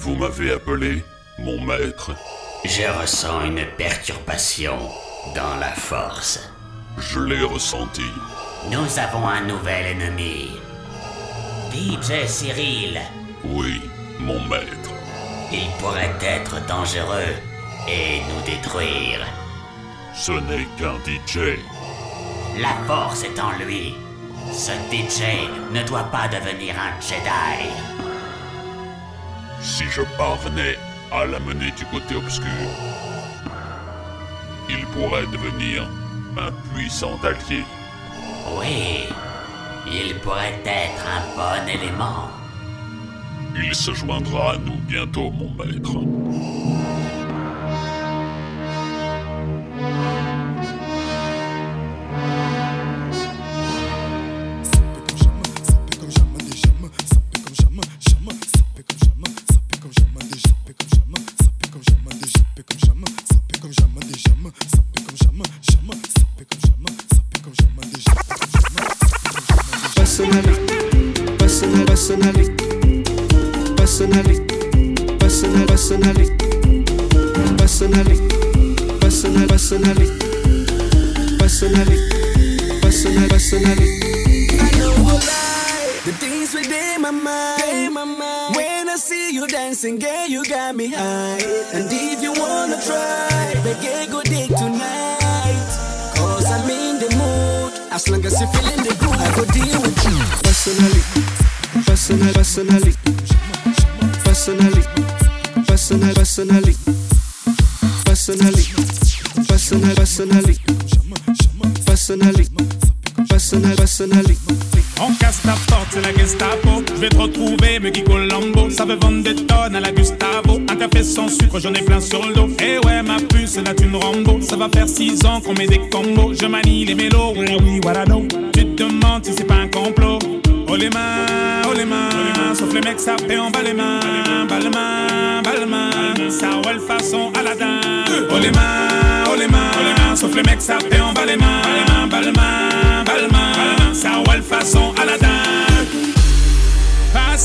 Vous m'avez appelé mon maître Je ressens une perturbation dans la force. Je l'ai ressenti. Nous avons un nouvel ennemi. DJ Cyril. Oui, mon maître. Il pourrait être dangereux et nous détruire. Ce n'est qu'un DJ. La force est en lui. Ce DJ ne doit pas devenir un Jedi. Si je parvenais à l'amener du côté obscur, il pourrait devenir un puissant allié. Oui, il pourrait être un bon élément. Il se joindra à nous bientôt, mon maître. On casse ta porte, c'est la Gestapo. Je vais te retrouver, me Lambo. Ça veut vendre des tonnes à la Gustavo. Un café sans sucre, j'en ai plein sur le dos. Eh ouais, ma puce, c'est la thune Rambo. Ça va faire 6 ans qu'on met des combos. Je manie les mélos, voilà oui, voilà non. Tu te demandes si c'est pas un complot. Oh les mains, oh les mains, sauf les mecs ça fait en bas les mains, bas les mains, bas les mains, ça roule façon Aladdin. Oh les mains, oh les mains, sauf les mecs ça fait en bas les mains,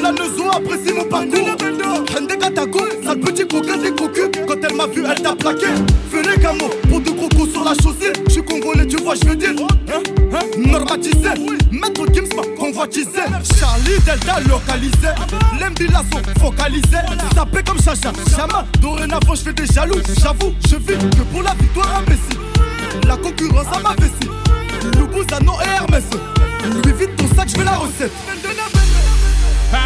La nezo, apprécie mon parcours. Hende Katako, sale petit coquin des cocus. Quand elle m'a vu, elle t'a plaqué. Venez Camo, pour deux crocos sur la chaussée. Je suis congolais, tu vois, je veux dire. Hein, hein, normatisé. Maître Gims convoitisé. Charlie Delta localisé. L'embila sont focalisés. Sapé comme Chacha, Chama. Dorénavant, je fais des jaloux. J'avoue, je vis que pour la victoire imbécile. La concurrence à ma vessie. Loubouzano et Hermès. Lui vite ton sac, je la recette.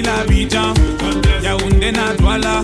Libreville Abidjan, Yaoundé na Douala,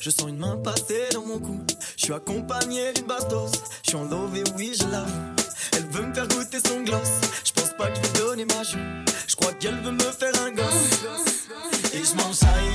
Je sens une main passer dans mon cou. Je suis accompagné d'une bastos. Je suis en love et oui, je l'avoue. Elle veut me faire goûter son gloss. Je pense pas que je vais donner ma joue. Je crois qu'elle veut me faire un gosse. Et je m'en saille,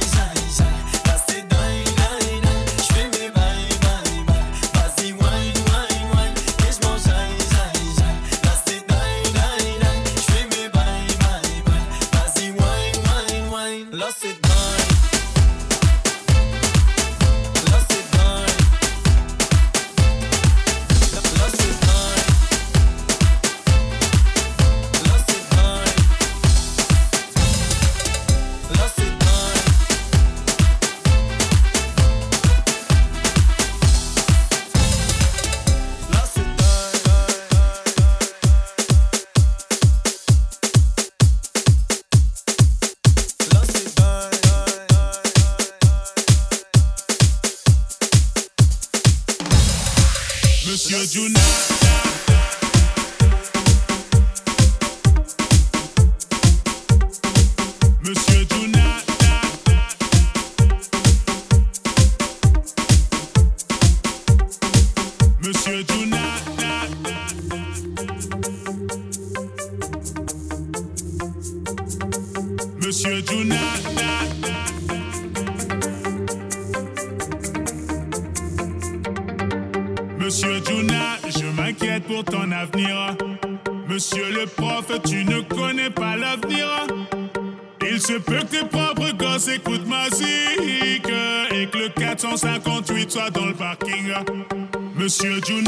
Monsieur Juna,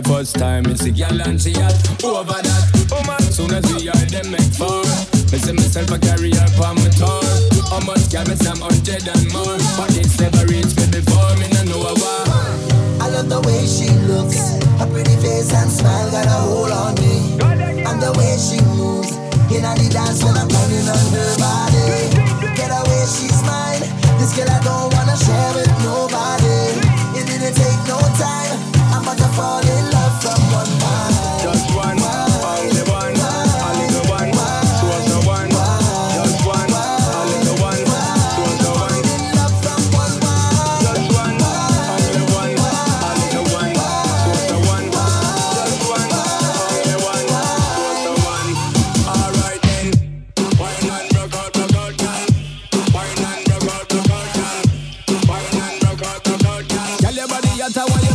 the first time. It's the girl and she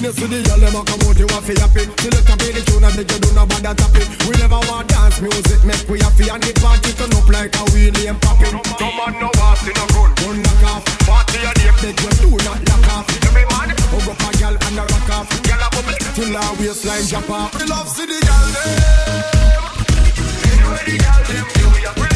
When you see the girl, them a come out, you a fi happy. Select a play tune and make you do no bother tapping. We never want dance music, make we happy and the party turn up like a wheelie and popping. Come on, no ass in a gun. Gun knock off. Party a day, make you do not knock off. Every man, hug up a girl and a rock off. Girl a bubble till her waistline drop off. We love see the girl them. Anyway, the girl them do ya.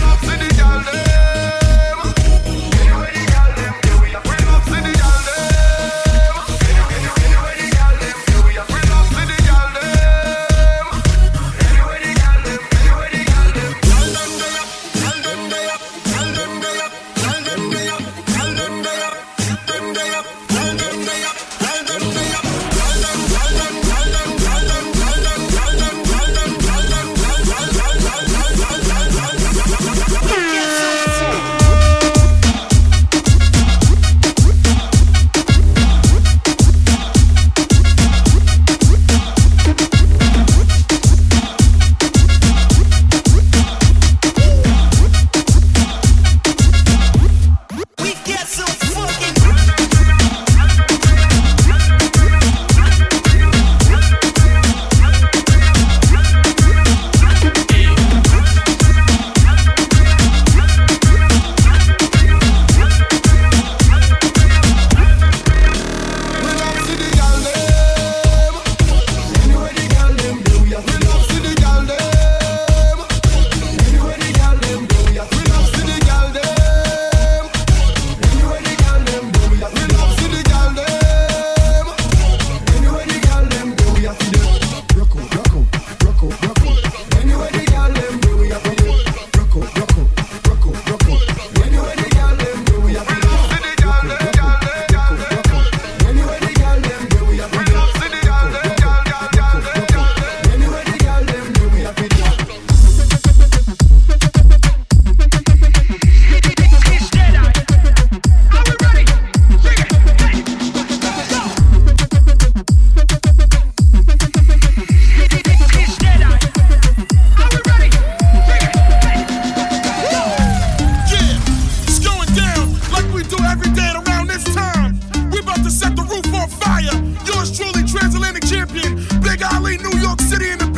New York City in the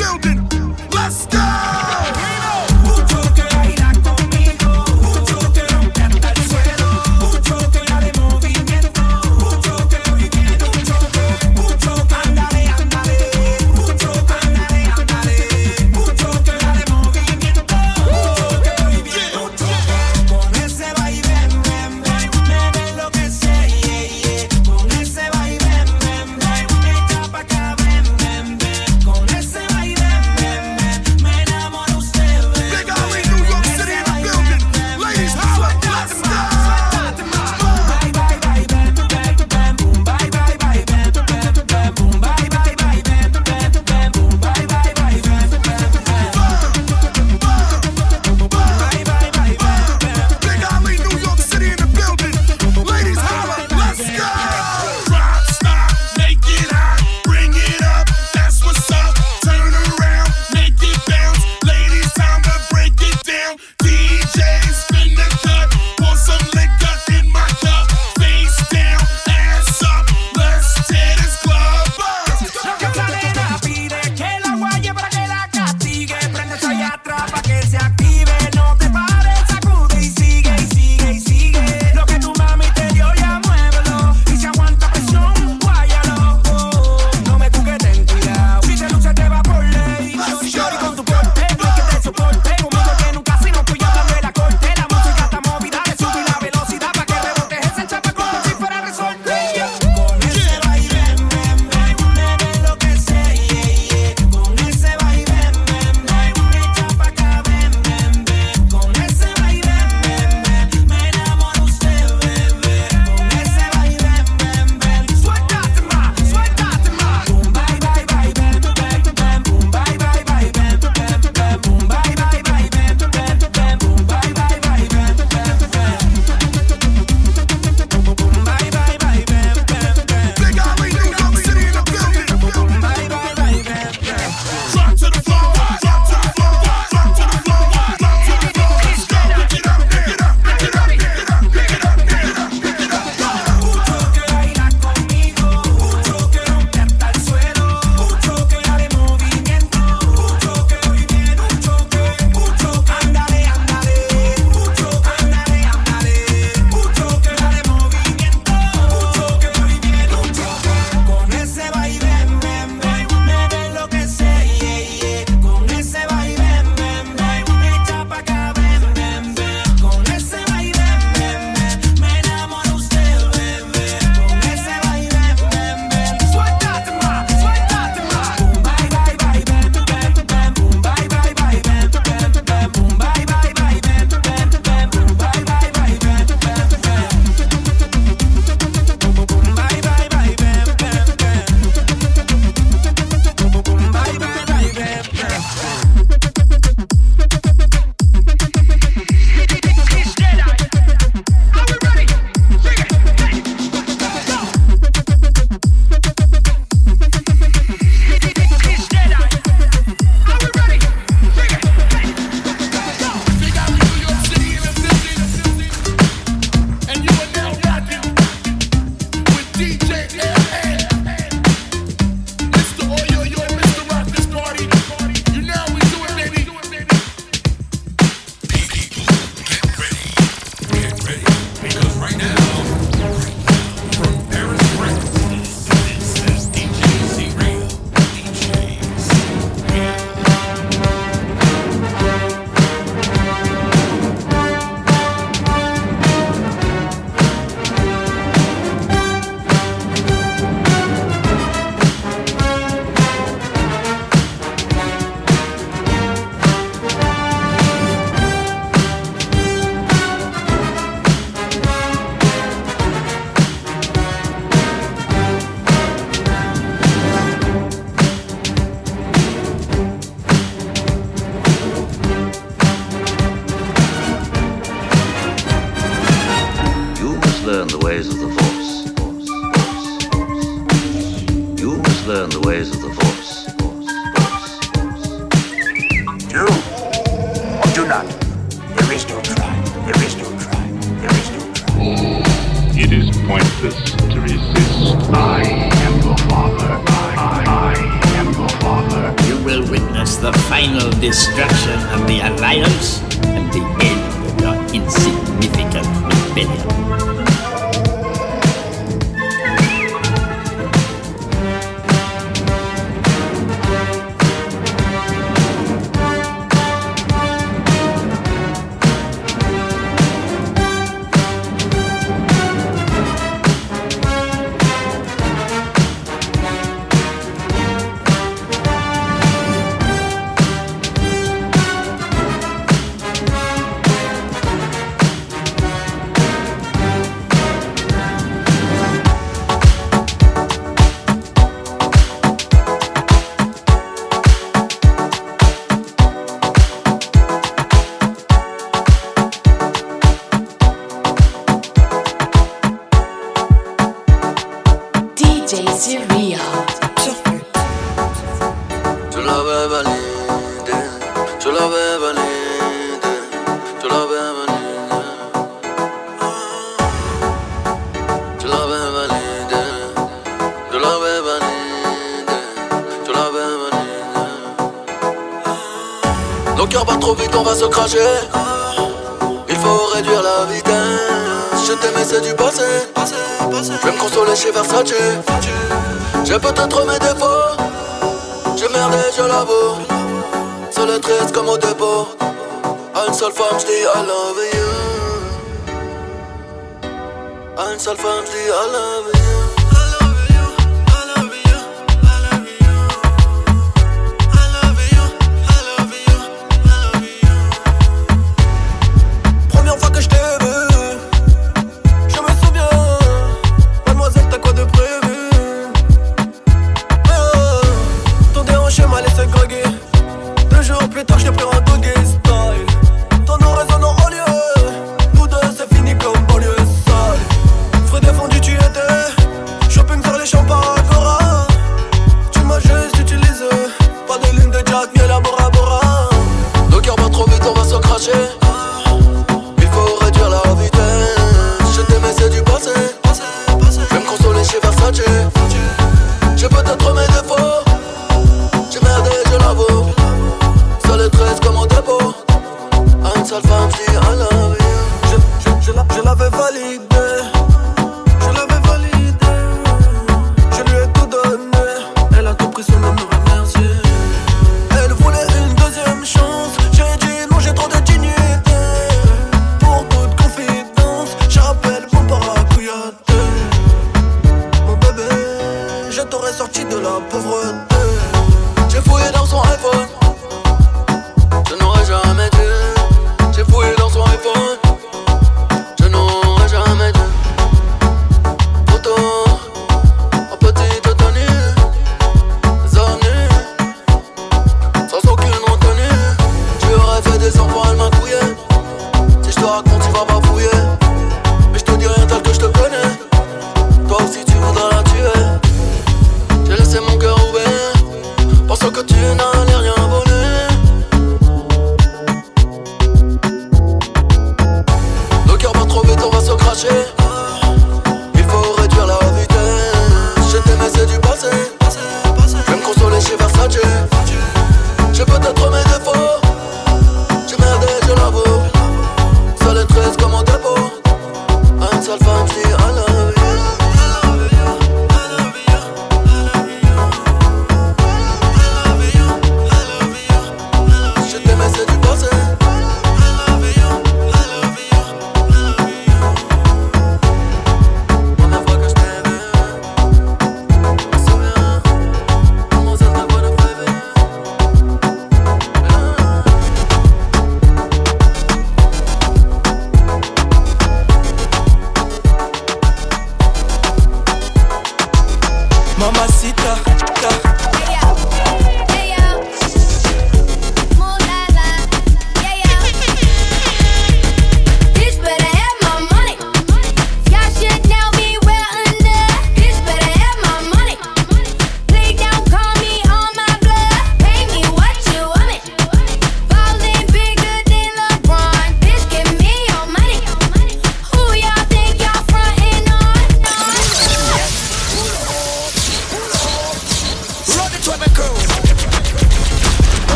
que tu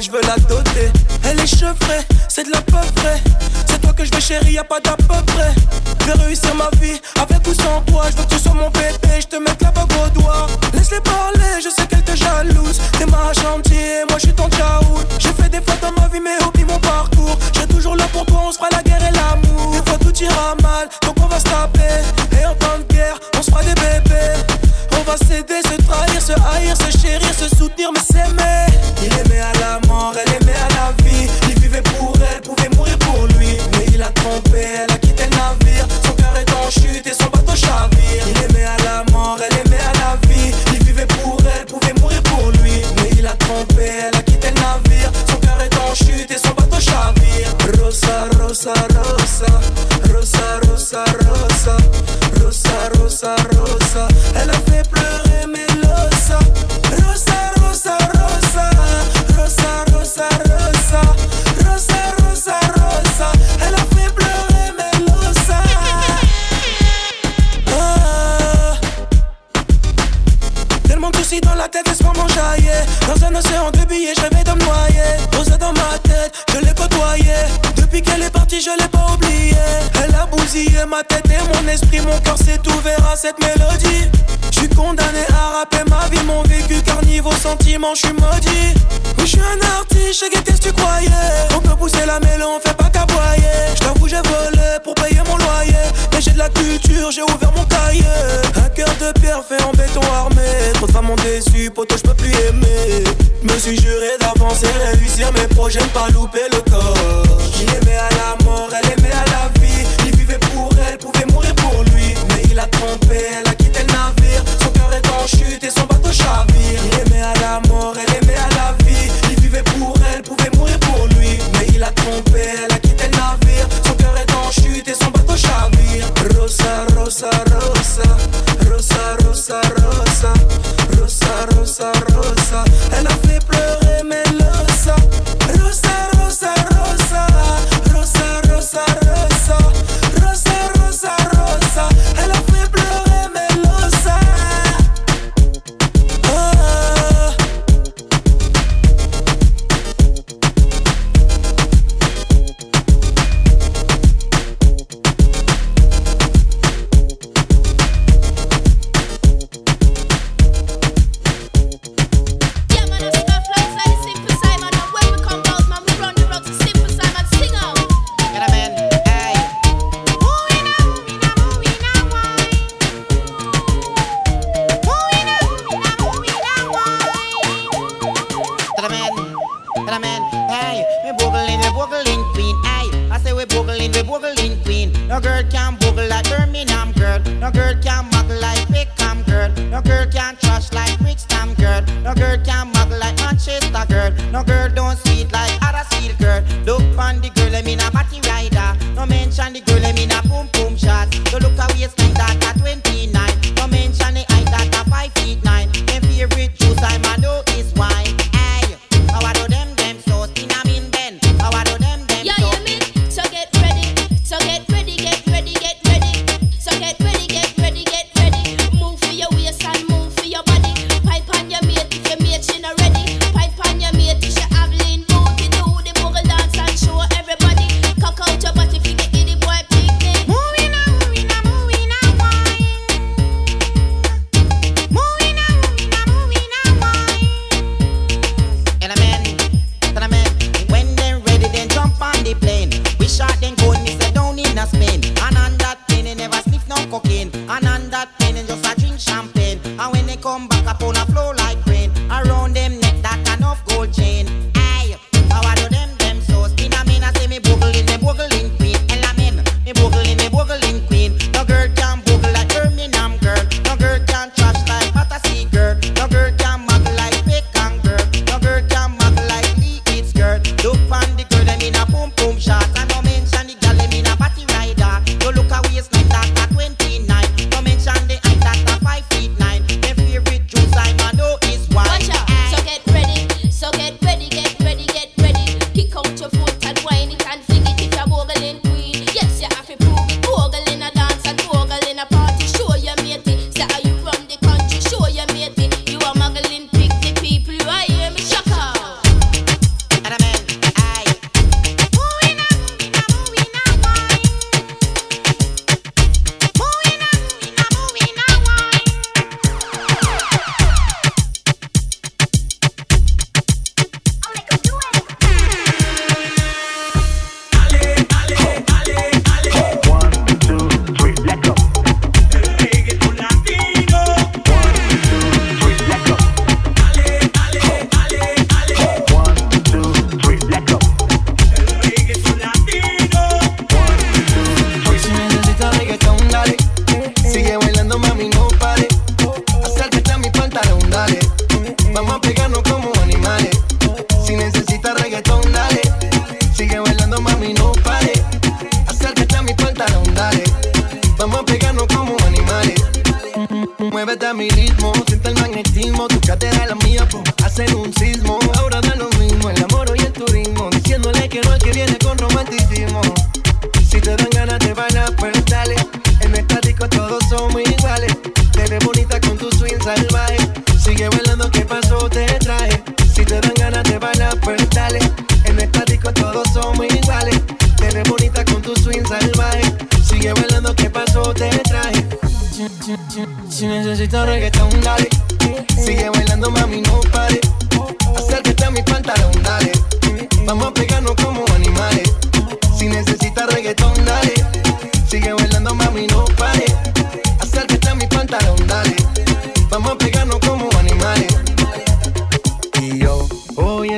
je veux la doter. Elle est chevrée, c'est de la peu C'est toi que je vais chérie, y a pas d'appel. pas louper.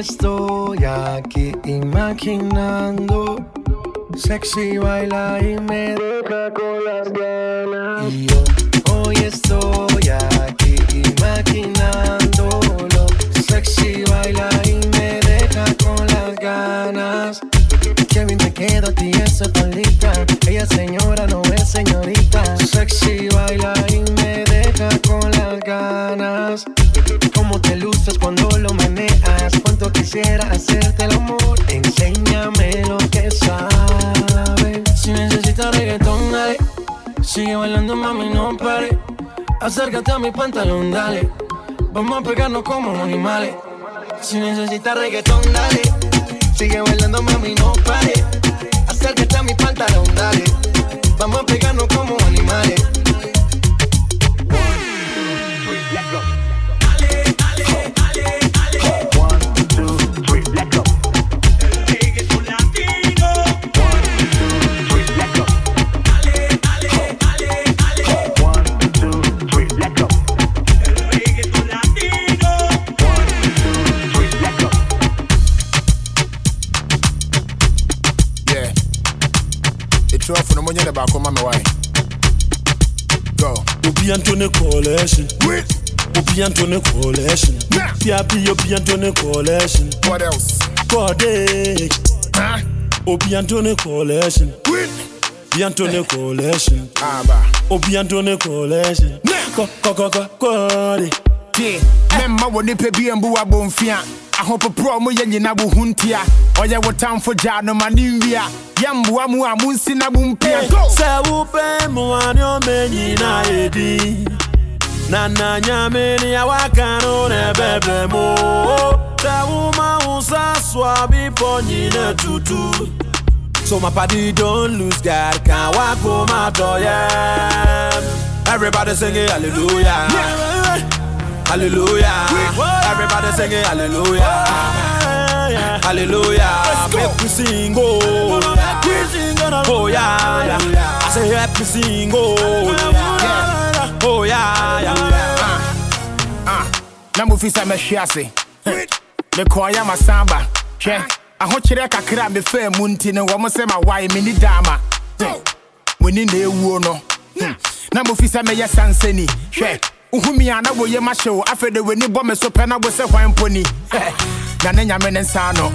Estoy aquí imaginando. Sexy baila y me deja con las ganas. Y yo hoy estoy aquí imaginándolo. Sexy baila y me deja con las ganas. Kevin me quedo a ti esa palita. Ella señora no es señorita. Sexy baila y me deja con las ganas. Cómo te luces cuando lo quisiera hacerte el amor. Enséñame lo que sabes. Si necesitas reggaetón, dale. Sigue bailando, mami, no pare. Acércate a mi pantalón, dale. Vamos a pegarnos como animales. Si necesitas reggaetón, dale. Sigue bailando, mami, no pare. Acércate a mi pantalón, dale. Vamos a pegarnos como animales. It's rough for the money about come on my way. Go. Obi Antone Coalition. Obi Antone Coalition. Piapi Obi Antone Coalition. What else? Kode. Obi Antone Coalition. Obi Antone Coalition. Obi Antone Coalition. Ko ko ko ko Kode. tie mɛmma wɔ nipa bi mbu abɔmfia ahopoporɔ mo yɛ nyina wo ho ntia ɔyɛ oh, wo tamfo gyaa no ma ne nwia yɛmboa mu a monsi na mo mpia Sɛ wopɛ mmoa ne ɔma nyina edi na na nyame ne awaka no na ɛbɛbrɛ mu sɛ woma wo sa so bepɔ nyina tutu So my party don't lose God, can't walk home my door, yeah. Everybody singing hallelujah. Hallelujah. Everybody singing hallelujah. Hallelujah. Make me sing, oh. Oh, yeah. yeah. I say, help me sing, oh. Yeah. Oh, yeah. yeah. Ah, na mofi sɛ mɛhwe ase mekɔɔ yɛ masamba hwɛ ahokyerɛ kakra a mefaa mu nti no wɔm sɛ mawae menni daama muni na ɛwuo no na mofi sɛ mɛyɛ sansani hwɛ wohumi a na woyɛ mahyew afei de w'ani bɔ me so pɛ na wo sɛ hwan mponi na ne nyame ne nsa no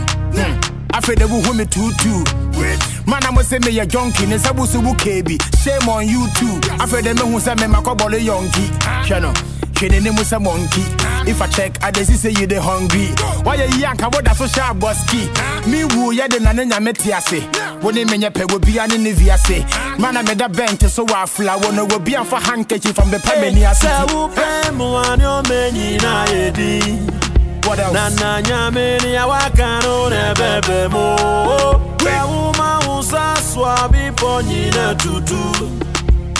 afei de wohu me tuutuu mana mo sɛ meyɛ jonki ne nsa busu wo keebi shame on you too. Afei de mehu sɛ memakɔbɔle yɔnki hwɛ no hwɛ n'anim sɛ monkey. If i check i see say you dey hungry. Wayɛ yi anka woda so hyɛ abɔski me wu yɛde na ne nyame te ase wo ne menyɛ pɛ wobia ne ne viase mana meda bɛnte so I wɔ afla wo no wobi amfa handkerchief from bɛpɛ m'ani ase Sɛ wopɛ mmoa ne ɔma nyina edi na na nyame ne awaka no na ɛbɛbrɛ mu sɛ woma wo sa so a bepɔ nyina tutu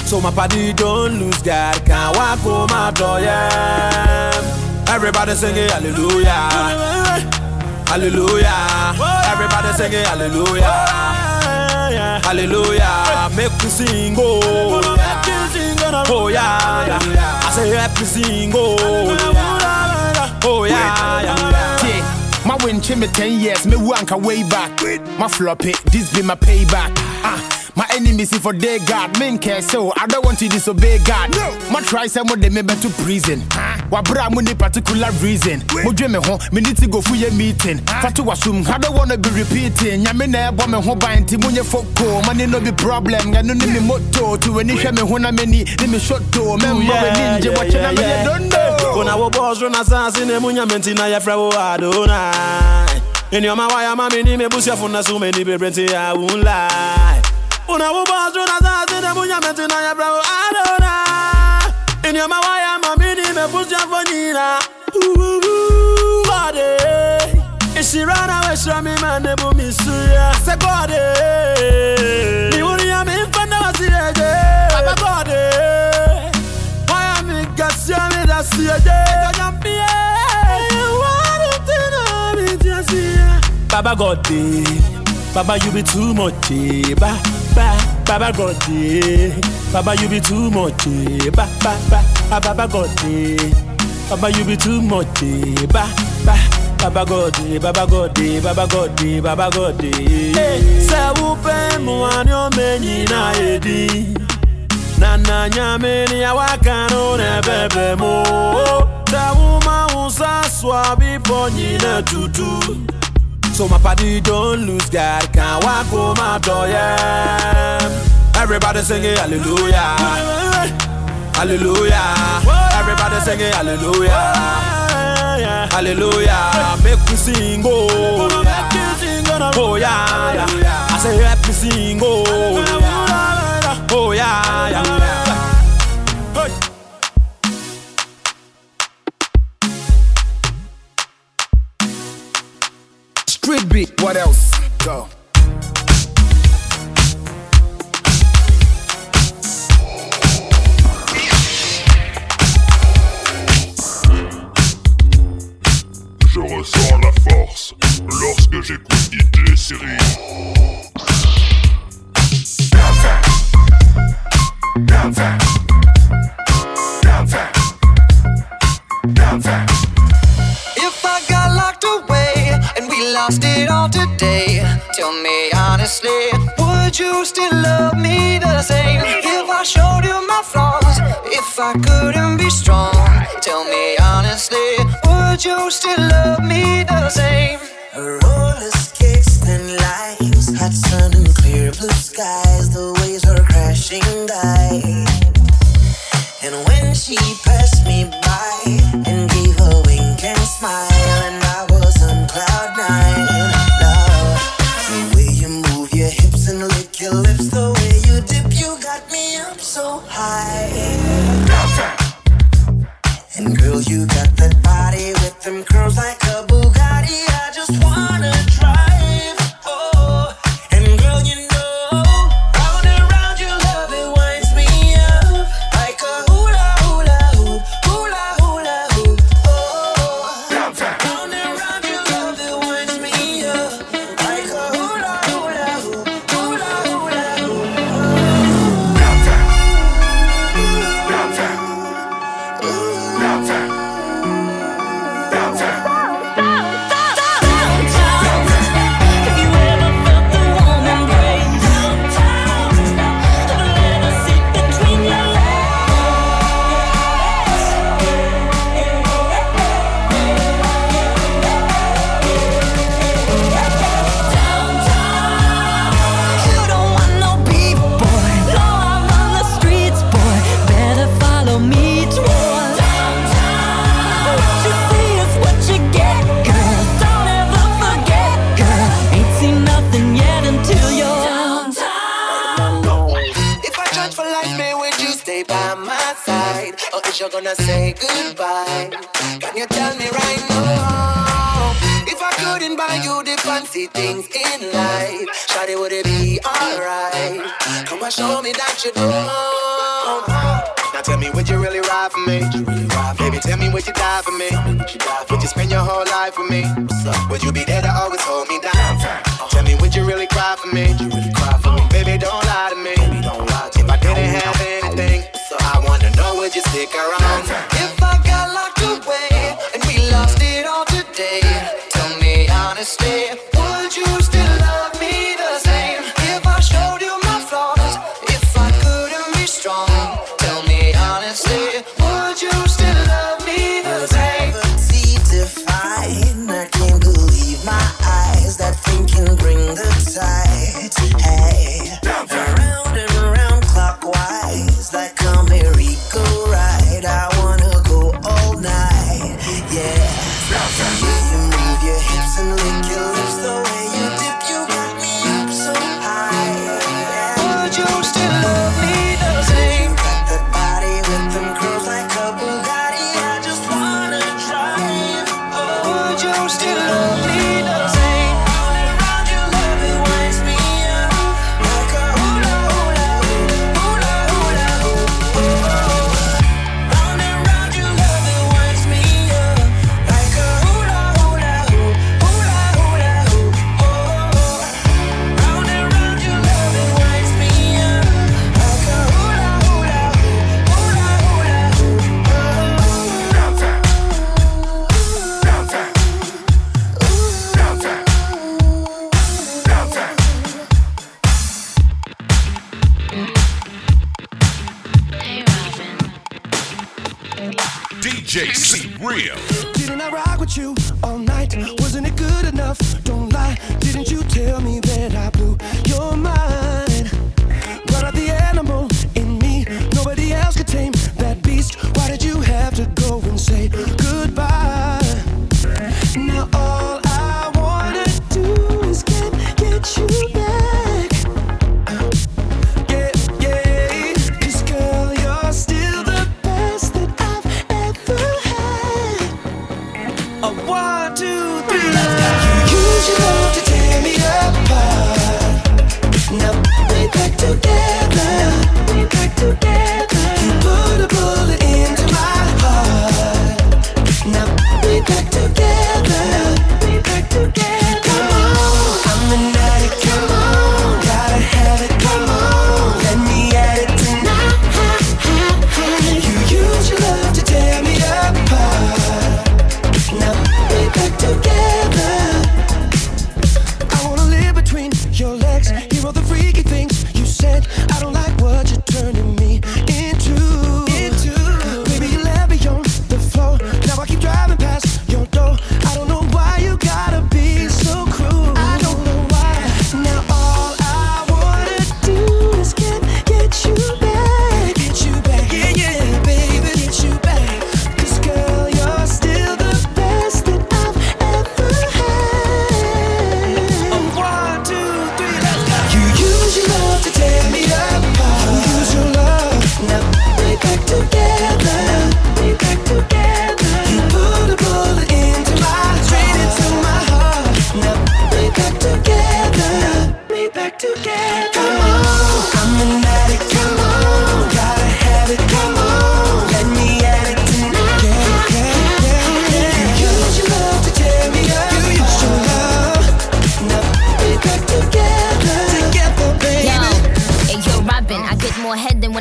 So my party don't lose God, can't walk home my door, yeah. Everybody singing hallelujah. Hallelujah. Everybody singing hallelujah. Hallelujah. Make me sing, oh. Oh, yeah. yeah. I say, help me sing, oh. Oh, yeah. yeah. My win me 10 years, me wanka way back. My flop it, this be my payback. Ah, my enemies see for day God, men care so I don't want to disobey God. No. My try some of them me to prison. Wabra mu ni particular reason. Mo dwe me ho, me need to go for your meeting. Fatu wasum, I don't wanna be repeating. Nyame na ebo me ho ban ti munye foko. Money no be problem, ga no ni me moto. To any hwe me ho na mani, ni me shot to. Member we ninja, watch na me don't know. When I was boss run asase ne munya menti na ya fra wo Adonai. In your ma waya ma me ni me busia funa so many be brenti I won't lie. Una buba zuna za metina ya bravo adona Ini mawaya mamini mepusha fonina Bade Ishirana weshra mi bumisuya Se bade Ni wasireje Baba Waya mi gasya mi dasiyeje Kanyambie Baba God Baba, you be too much, eh. Ba, ba, Baba God, eh. Baba, you be too much, eh. Ba, ba, ba, ah, Baba. Baba, you be too much. Ba, ba, Baba God, eh. Baba God, eh. Baba God, eh. Baba God, eh. Hey, se upe menyi na edi. Na na nyame ni awakano ne bebe mo. Se uma swabi ponyi na tutu. So my party don't lose God, can't walk home my door, yeah. Everybody singing hallelujah, hallelujah. Everybody singing hallelujah, hallelujah. Make me sing, oh, yeah. oh yeah, yeah. I say help me sing, oh, yeah. oh yeah, yeah. Beat, what else? Go. Je ressens la force lorsque j'écoute DJ. Downtown. Downtown. Today, tell me honestly, would you still love me the same? If I showed you my flaws, if I couldn't be strong, tell me honestly, would you still love me the same? Roller skates, thin lines, hot sun and clear blue skies. The waves were crashing by. And when she passed me by and gave a wink and smile,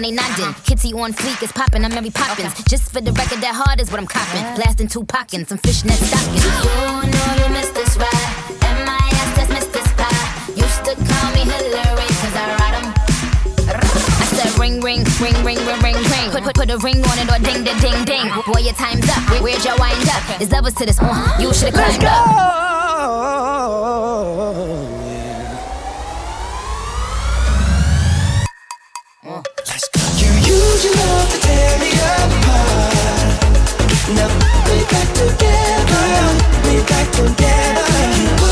they nodding. Uh-huh. On fleek is popping, I'm Mary Poppins. Okay. Just for the record, that hard is what I'm copping. Yeah. Blasting two pockets, some fishnet stockings. You know you missed this ride, and missed this pie. Used to call me Hillary, cause I ride em. I said ring, ring, ring, ring, ring, ring, ring. Put, put, put a ring on it or ding, ding, ding, ding. Uh-huh. Boy, your time's up. Where, where's your wind up? It's levels to this. Uh-huh. You should've climbed Let's go! up. Now we got together, we got together.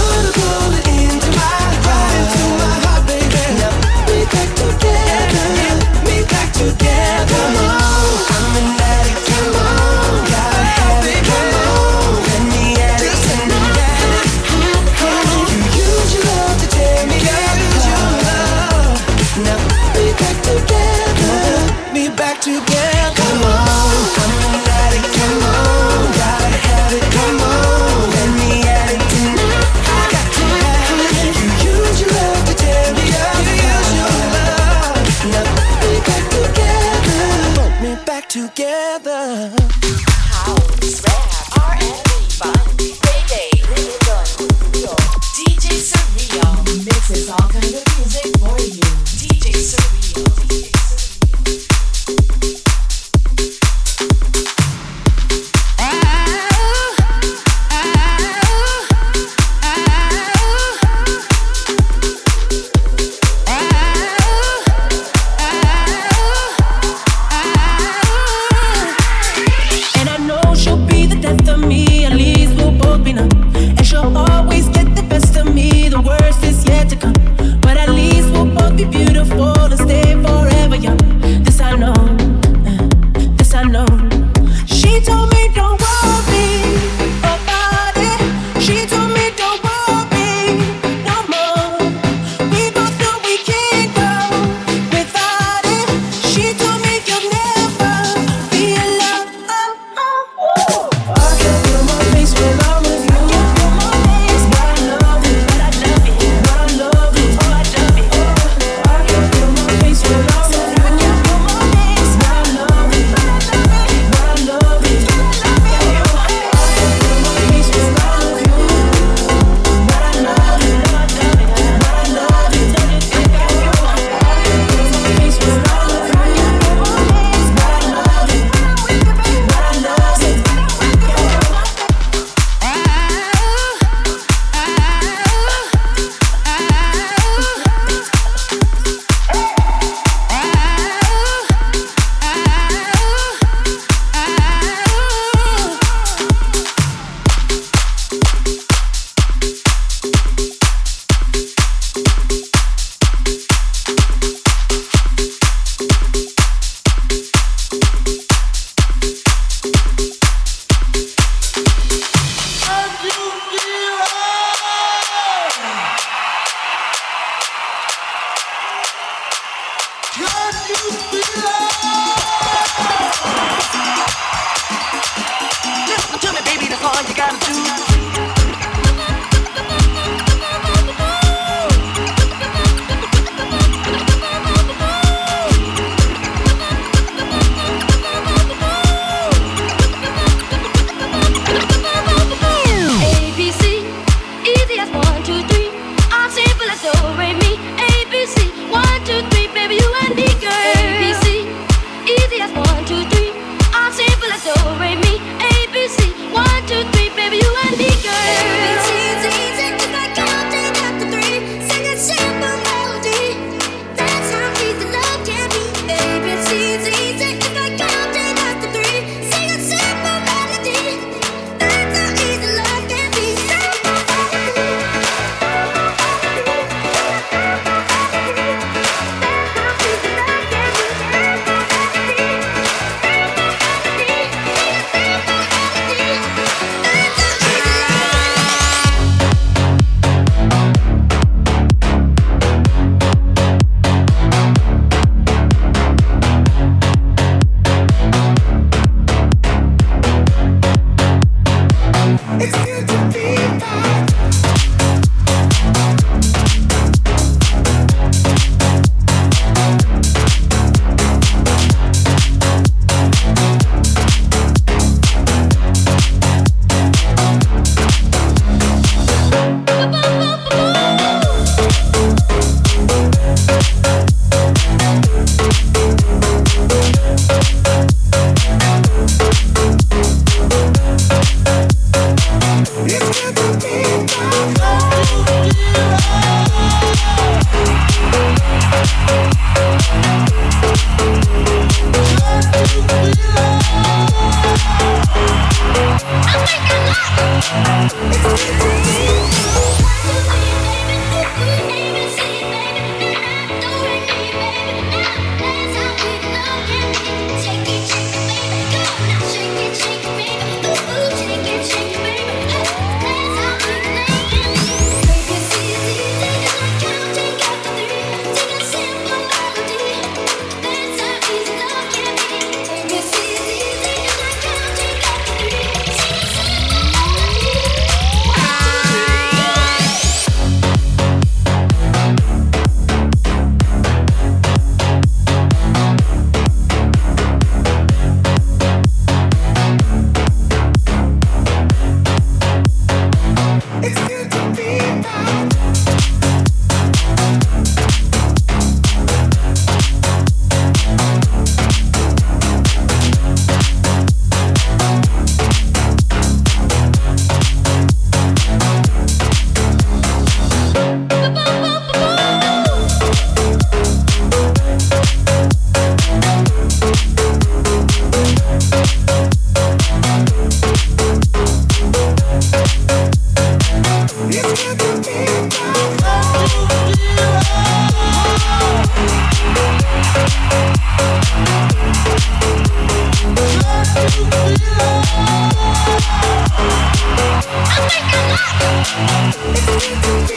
DJ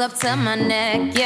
up to my neck, yeah.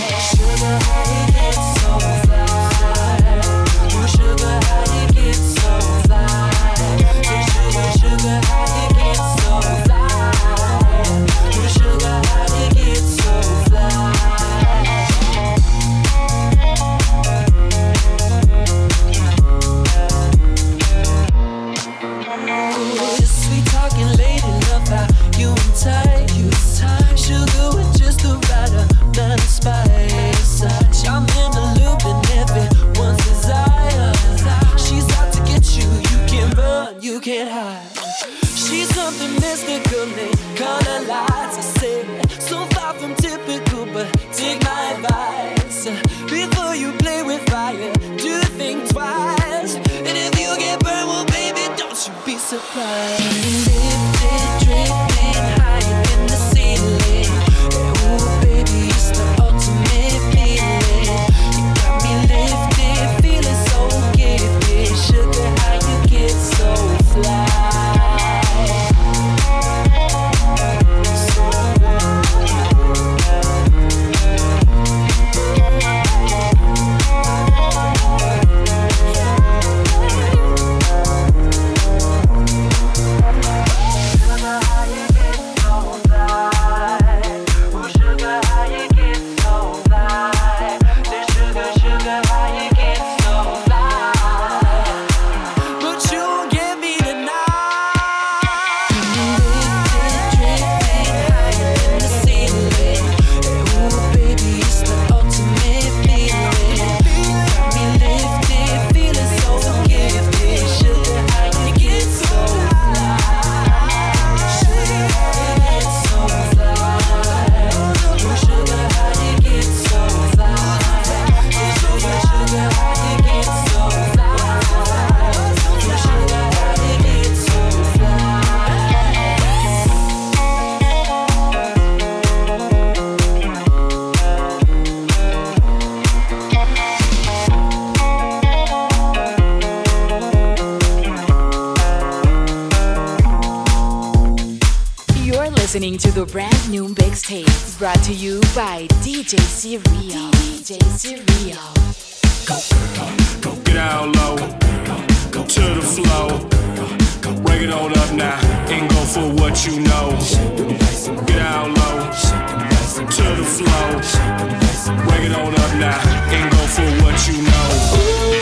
brought to you by DJ Cyril. DJ Cyril. Go, girl, go get out low. Go, girl, go to the flow. Break it on up now and go for what you know. Get out low. To the flow. Break it on up now and go for what you know. Ooh.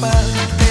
Bye.